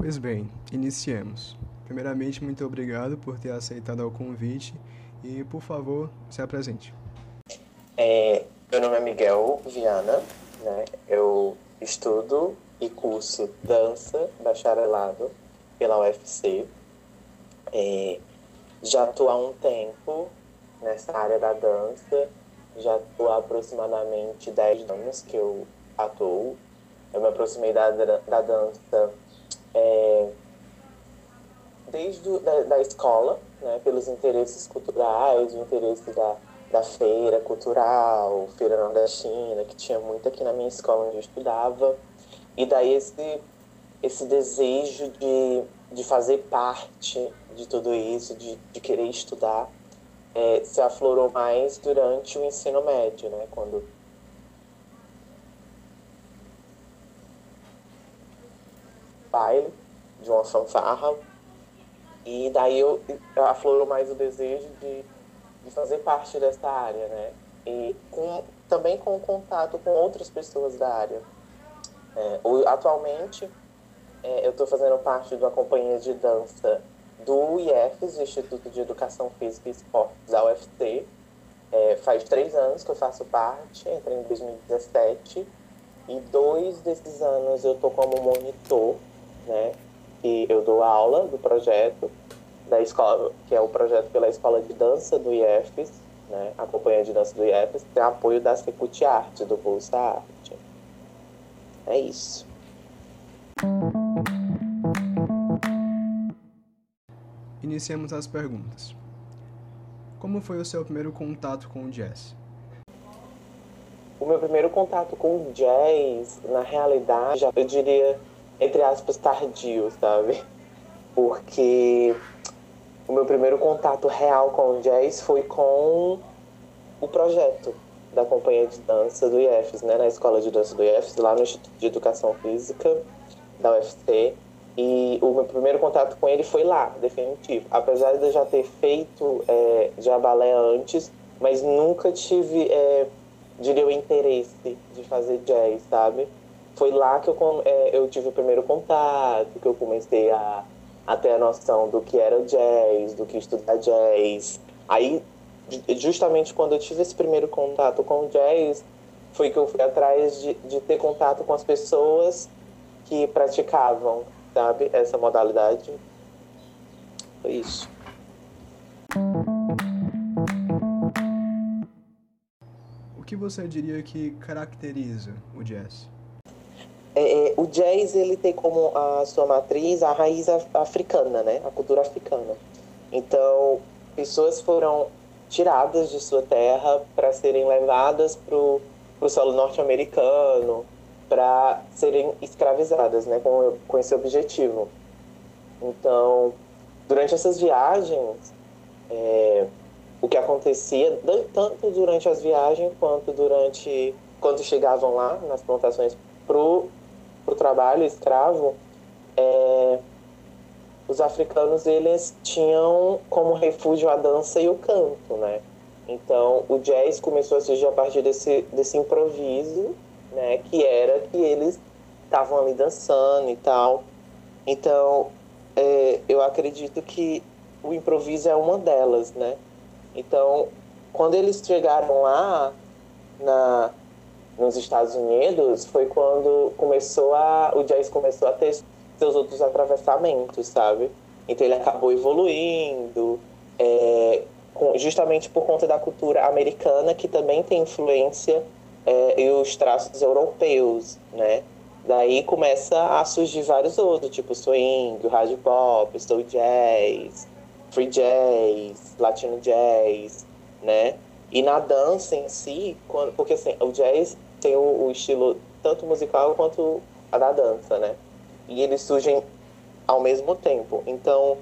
Pois bem, iniciemos. Primeiramente, muito obrigado por ter aceitado o convite e, por favor, se apresente. É, meu nome é Miguel Viana, né? eu estudo e curso dança bacharelado pela UFC. É, já estou há um tempo nessa área da dança, já estou há aproximadamente 10 anos que eu atuo. Eu me aproximei da, da dança é, desde do, da, da escola, né, pelos interesses culturais, o interesse da, da feira cultural, feira nordestina, que tinha muito aqui na minha escola onde eu estudava. E daí esse, esse desejo de, de fazer parte de tudo isso, de, de querer estudar, é, se aflorou mais durante o ensino médio, né? Quando baile de uma fanfarra e daí eu aflorou mais o desejo de, de fazer parte dessa área, né? E com, também com contato com outras pessoas da área. É, atualmente, é, eu estou fazendo parte de uma companhia de dança do IEFES, Instituto de Educação Física e Esportes da UFC. É, faz três anos que eu faço parte, entrei em 2017, e dois desses anos eu estou como monitor, né? E eu dou aula do projeto da escola, que é o projeto pela Escola de Dança do IEFES, né? A companhia de dança do IEFES tem apoio da Secult Arte, do Bolsa Arte. É isso. Iniciemos as perguntas. Como foi o seu primeiro contato com o jazz? O meu primeiro contato com o jazz, na realidade, eu diria, entre aspas, tardio, sabe? Porque o meu primeiro contato real com o jazz foi com o projeto da companhia de dança do IEFES, né? Na escola de dança do IEFES, lá no Instituto de Educação Física da UFC. E o meu primeiro contato com ele foi lá, definitivo. Apesar de eu já ter feito é, já antes, mas nunca tive, é, diria, o interesse de fazer jazz, sabe? Foi lá que eu, é, eu tive o primeiro contato, que eu comecei a, a ter a noção do que era jazz, do que estudar jazz. Aí, justamente quando eu tive esse primeiro contato com o jazz, foi que eu fui atrás de, de ter contato com as pessoas que praticavam sabe? Essa modalidade. Foi isso. O que você diria que caracteriza o jazz? É, é, o jazz ele tem como a sua matriz a raiz africana, né? A cultura africana. Então, pessoas foram tiradas de sua terra para serem levadas para o solo norte-americano, para serem escravizadas, né, com, com esse objetivo. Então, durante essas viagens, é, o que acontecia, tanto durante as viagens quanto durante quando chegavam lá nas plantações pro pro trabalho escravo, é, os africanos eles tinham como refúgio a dança e o canto, né? Então, o jazz começou a surgir a partir desse desse improviso né? Que era que eles estavam ali dançando e tal. Então, é, eu acredito que o improviso é uma delas, né? Então, quando eles chegaram lá na, nos Estados Unidos, foi quando começou a o jazz começou a ter seus outros atravessamentos, sabe? Então ele acabou evoluindo, é, justamente por conta da cultura americana que também tem influência é, e os traços europeus, né? Daí começa a surgir vários outros, tipo swing, hard pop, soul jazz, free jazz, latino jazz, né? E na dança em si, quando, porque assim, o jazz tem o, o estilo tanto musical quanto a da dança, né? E eles surgem ao mesmo tempo. Então,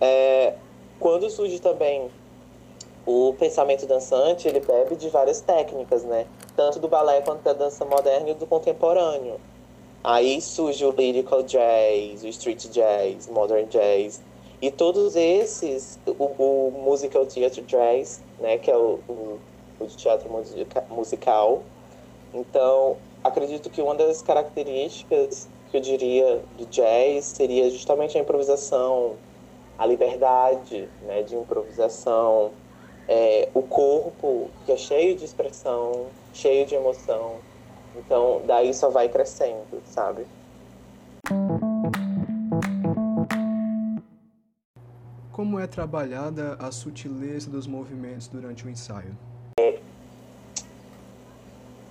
é, quando surge também o pensamento dançante, ele bebe de várias técnicas, né? tanto do balé quanto da dança moderna e do contemporâneo. Aí surge o lyrical jazz, o street jazz, modern jazz. E todos esses, o, o musical theater jazz, né, que é o, o, o teatro musica, musical. Então, acredito que uma das características que eu diria do jazz seria justamente a improvisação, a liberdade né, de improvisação, é, o corpo que é cheio de expressão, cheio de emoção. Então, daí só vai crescendo, sabe? Como é trabalhada a sutileza dos movimentos durante o ensaio?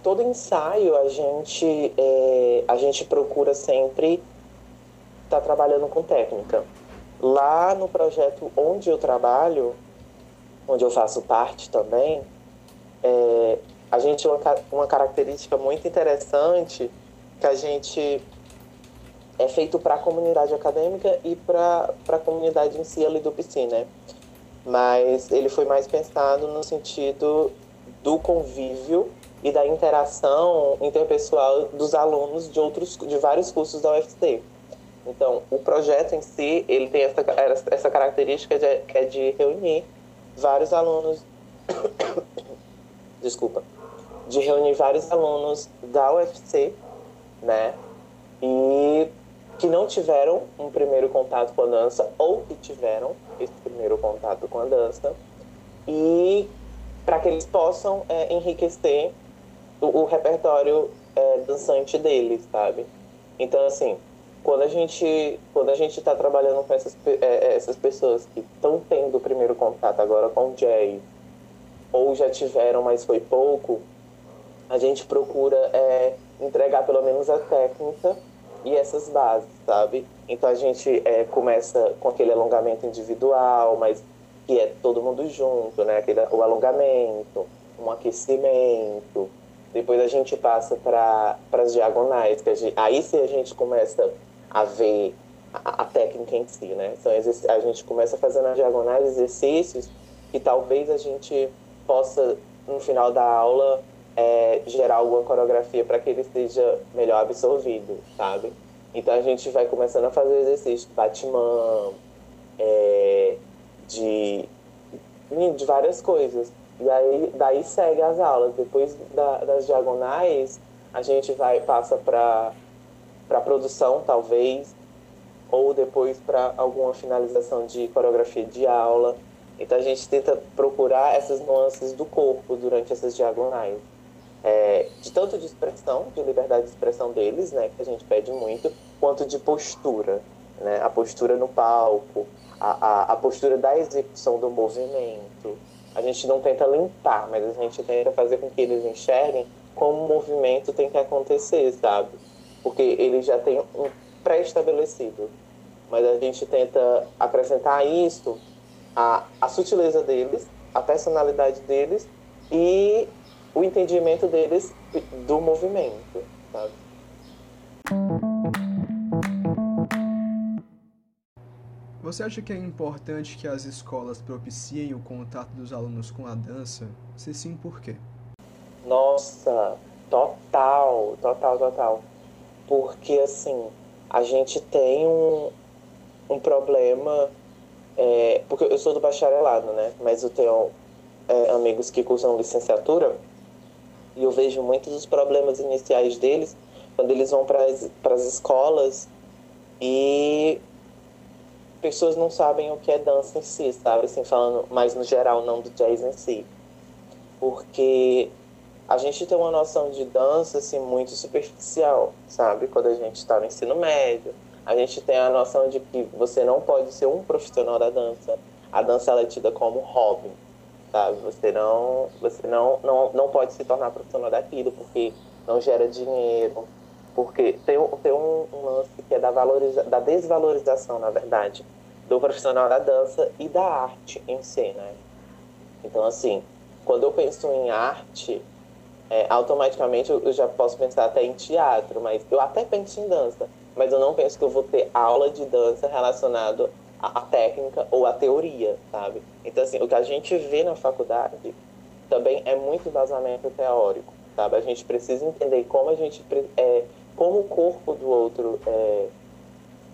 Todo ensaio a gente, é, a gente procura sempre estar tá trabalhando com técnica. Lá no projeto onde eu trabalho, onde eu faço parte também, é, a gente uma, uma característica muito interessante que a gente é feito para a comunidade acadêmica e para a comunidade em si ali do PC, né? Mas ele foi mais pensado no sentido do convívio e da interação interpessoal dos alunos de outros de vários cursos da UFC. Então, o projeto em si, ele tem essa, essa característica de, que é de reunir vários alunos desculpa, de reunir vários alunos da UFC, né? E que não tiveram um primeiro contato com a dança ou que tiveram esse primeiro contato com a dança e para que eles possam é, enriquecer o, o repertório é, dançante deles, sabe? Então, assim, quando a gente quando a gente está trabalhando com essas, é, essas pessoas que estão tendo o primeiro contato agora com o jazz ou já tiveram, mas foi pouco, a gente procura é, entregar pelo menos a técnica e essas bases, sabe? Então a gente é, começa com aquele alongamento individual, mas que é todo mundo junto, né? Aquele, o alongamento, um aquecimento. Depois a gente passa para as diagonais, que gente, aí sim a gente começa a ver a, a técnica em si, né? Então a gente começa fazendo as diagonais exercícios que talvez a gente possa, no final da aula, é, gerar alguma coreografia para que ele seja melhor absorvido, sabe? Então a gente vai começando a fazer exercícios de Batman, é, de, de várias coisas. E aí daí segue as aulas. Depois da, das diagonais, a gente vai passa para para produção talvez ou depois para alguma finalização de coreografia de aula. Então a gente tenta procurar essas nuances do corpo durante essas diagonais é, de tanto de expressão, de liberdade de expressão deles, né, que a gente pede muito, quanto de postura, né, a postura no palco, a, a, a postura da execução do movimento. A gente não tenta limpar, mas a gente tenta fazer com que eles enxerguem como o movimento tem que acontecer, sabe? Porque ele já tem um pré-estabelecido. Mas a gente tenta acrescentar isso, a, a sutileza deles, a personalidade deles e o entendimento deles do movimento, sabe? Você acha que é importante que as escolas propiciem o contato dos alunos com a dança? Se sim, por quê? Nossa, total, total, total. Porque assim, a gente tem um, um problema. É, porque eu sou do bacharelado, né? Mas eu tenho é, amigos que cursam licenciatura e eu vejo muitos dos problemas iniciais deles quando eles vão para as escolas e pessoas não sabem o que é dança em si, sabe? Assim, falando mais no geral, não do jazz em si. Porque a gente tem uma noção de dança assim, muito superficial, sabe? Quando a gente está no ensino médio, a gente tem a noção de que você não pode ser um profissional da dança. A dança é tida como hobby sabe? Você não, você não, não, não pode se tornar profissional daquilo porque não gera dinheiro, porque tem, tem um, um lance que é da, valoriza, da desvalorização, na verdade, do profissional da dança e da arte em si, né? Então, assim, quando eu penso em arte, é, automaticamente eu, já posso pensar até em teatro, mas eu até penso em dança, mas eu não penso que eu vou ter aula de dança relacionado a, a técnica ou a teoria, sabe? Então, assim, o que a gente vê na faculdade também é muito embasamento teórico, sabe? A gente precisa entender como a gente é, como o corpo do outro é,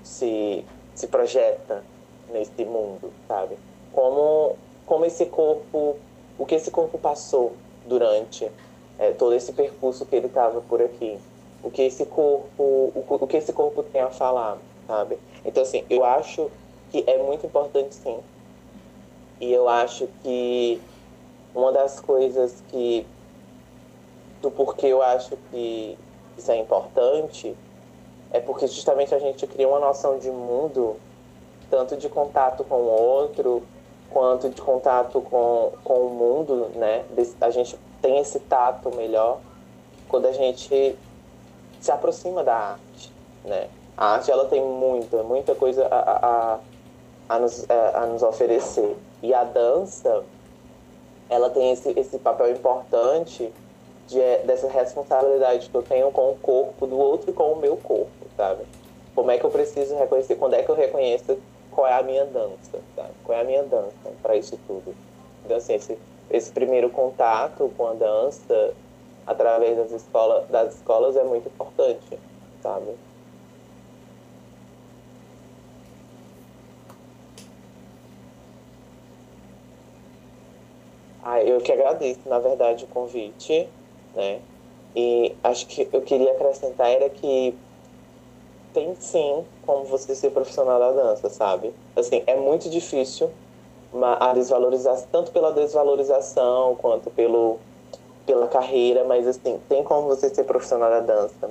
se, se projeta nesse mundo, sabe? Como, como esse corpo, o que esse corpo passou durante é, todo esse percurso que ele estava por aqui. o que esse corpo, o, o que esse corpo tem a falar, sabe? Então, assim, eu acho que é muito importante, sim. E eu acho que uma das coisas que, do porquê eu acho que isso é importante, é porque justamente a gente cria uma noção de mundo, tanto de contato com o outro, quanto de contato com, com o mundo, né? A gente tem esse tato melhor quando a gente se aproxima da arte, né? A arte ela tem muita, muita coisa a, a, a, nos, a, a nos oferecer. E a dança, ela tem esse, esse papel importante de, dessa responsabilidade que eu tenho com o corpo do outro e com o meu corpo, sabe? Como é que eu preciso reconhecer, quando é que eu reconheço qual é a minha dança, sabe? Qual é a minha dança para isso tudo. Então, assim, esse, esse primeiro contato com a dança através das, escola, das escolas é muito importante, sabe? Ah, eu que agradeço, na verdade, o convite, né? E acho que eu queria acrescentar era que tem sim como você ser profissional da dança, sabe? Assim, é muito difícil a desvalorização, tanto pela desvalorização quanto pelo pela carreira, mas assim, tem como você ser profissional da dança.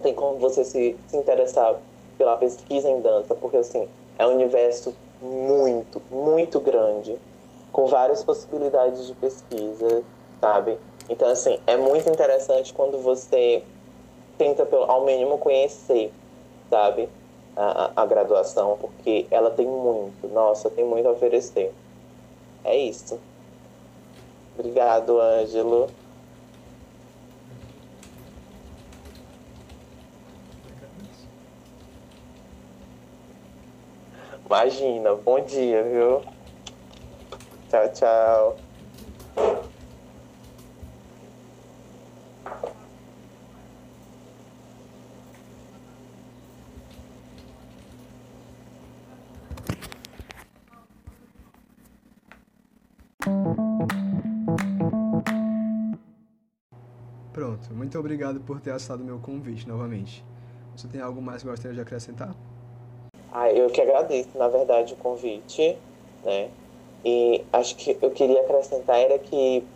Tem como você se, se interessar pela pesquisa em dança, porque assim, é um universo muito, muito grande, com várias possibilidades de pesquisa, sabe? Então, assim, é muito interessante quando você tenta, ao mínimo, conhecer, sabe? A, a graduação, porque ela tem muito, nossa, tem muito a oferecer. É isso. Obrigado, Ângelo. Imagina, bom dia, viu? Tchau, tchau. Muito obrigado por ter aceitado meu convite novamente. Você tem algo mais que gostaria de acrescentar? Ah, eu que agradeço, na verdade, o convite, né? E acho que eu queria acrescentar era que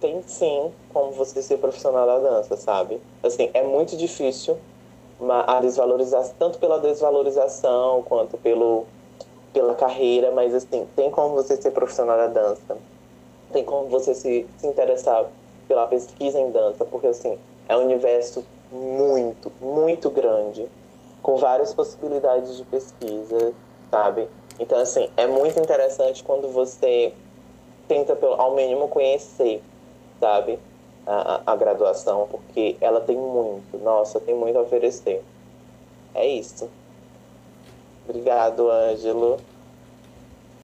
tem sim como você ser profissional da dança, sabe? Assim, é muito difícil a desvalorização, tanto pela desvalorização quanto pelo, pela carreira, mas assim, tem como você ser profissional da dança. Tem como você se, se interessar pela pesquisa em dança, porque assim, é um universo muito, muito grande, com várias possibilidades de pesquisa, sabe? Então, assim, é muito interessante quando você tenta, ao mínimo, conhecer, sabe? A, a, graduação, porque ela tem muito, nossa, tem muito a oferecer. É isso. Obrigado, Ângelo.